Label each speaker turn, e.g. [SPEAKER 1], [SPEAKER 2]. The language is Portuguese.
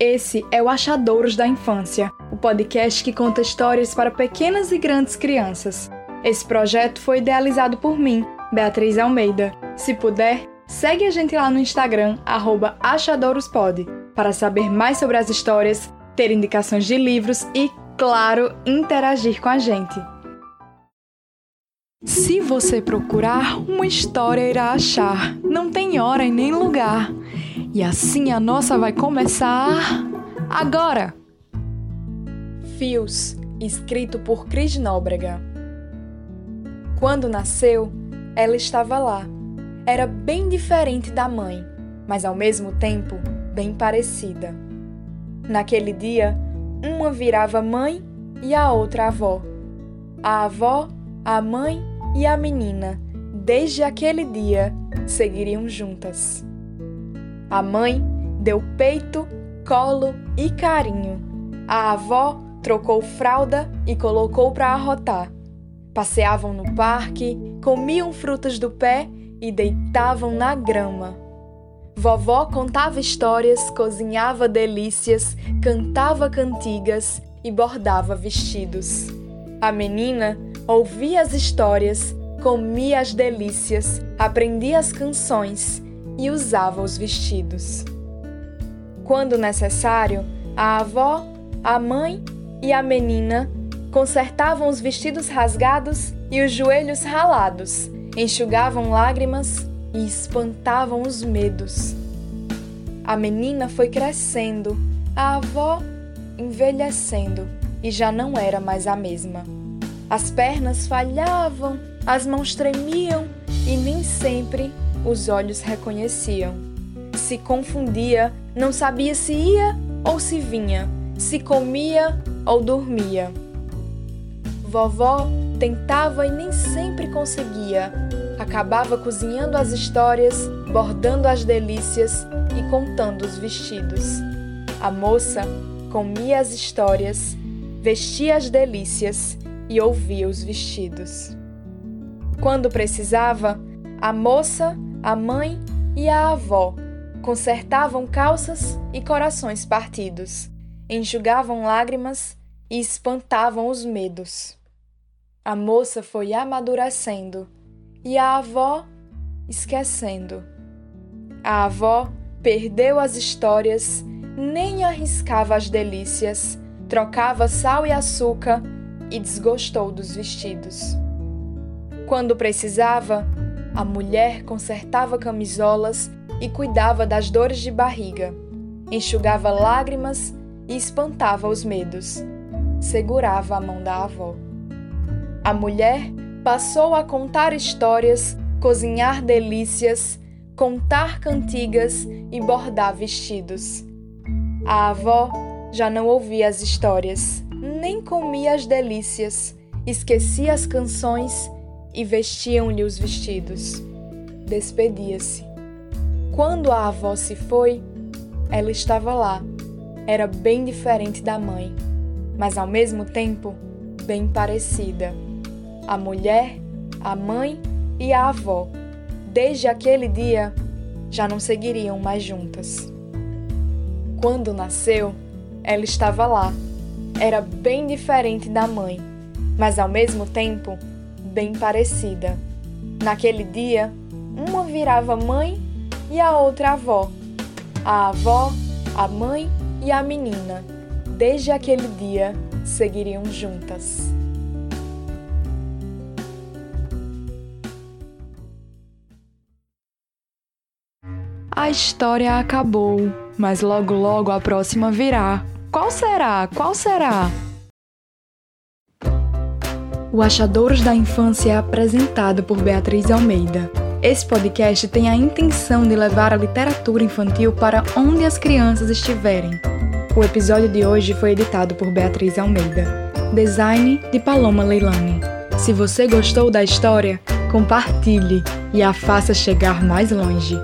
[SPEAKER 1] Esse é o Achadouros da Infância, o podcast que conta histórias para pequenas e grandes crianças. Esse projeto foi idealizado por mim, Beatriz Almeida. Se puder, segue a gente lá no Instagram, @achadoorospod, para saber mais sobre as histórias, ter indicações de livros e, claro, interagir com a gente. Se você procurar, uma história irá achar. Não tem hora e nem lugar. E assim a nossa vai começar agora. Fios, escrito por Cris Nóbrega. Quando nasceu, ela estava lá. Era bem diferente da mãe, mas ao mesmo tempo bem parecida. Naquele dia, uma virava mãe e a outra avó. A avó, a mãe e a menina, desde aquele dia, seguiriam juntas. A mãe deu peito, colo e carinho. A avó trocou fralda e colocou para arrotar. Passeavam no parque, comiam frutas do pé e deitavam na grama. Vovó contava histórias, cozinhava delícias, cantava cantigas e bordava vestidos. A menina ouvia as histórias, comia as delícias, aprendia as canções e usava os vestidos. Quando necessário, a avó, a mãe e a menina consertavam os vestidos rasgados e os joelhos ralados, enxugavam lágrimas e espantavam os medos. A menina foi crescendo, a avó envelhecendo e já não era mais a mesma. As pernas falhavam, as mãos tremiam e nem sempre os olhos reconheciam. Se confundia, não sabia se ia ou se vinha, se comia ou dormia. Vovó tentava e nem sempre conseguia. Acabava cozinhando as histórias, bordando as delícias e contando os vestidos. A moça comia as histórias, vestia as delícias e ouvia os vestidos. Quando precisava, a moça a mãe e a avó consertavam calças e corações partidos, enxugavam lágrimas e espantavam os medos. A moça foi amadurecendo e a avó esquecendo. A avó perdeu as histórias, nem arriscava as delícias, trocava sal e açúcar e desgostou dos vestidos. Quando precisava, a mulher consertava camisolas e cuidava das dores de barriga, enxugava lágrimas e espantava os medos. Segurava a mão da avó. A mulher passou a contar histórias, cozinhar delícias, contar cantigas e bordar vestidos. A avó já não ouvia as histórias, nem comia as delícias, esquecia as canções e vestiam-lhe os vestidos. Despedia-se. Quando a avó se foi, ela estava lá. Era bem diferente da mãe, mas ao mesmo tempo bem parecida. A mulher, a mãe e a avó, desde aquele dia, já não seguiriam mais juntas. Quando nasceu, ela estava lá. Era bem diferente da mãe, mas ao mesmo tempo bem parecida. Naquele dia, uma virava mãe e a outra avó. A avó, a mãe e a menina, desde aquele dia, seguiriam juntas. A história acabou, mas logo logo a próxima virá. Qual será? Qual será? O Achadouros da Infância é apresentado por Beatriz Almeida. Esse podcast tem a intenção de levar a literatura infantil para onde as crianças estiverem. O episódio de hoje foi editado por Beatriz Almeida. Design de Paloma Leilani. Se você gostou da história, compartilhe e a faça chegar mais longe.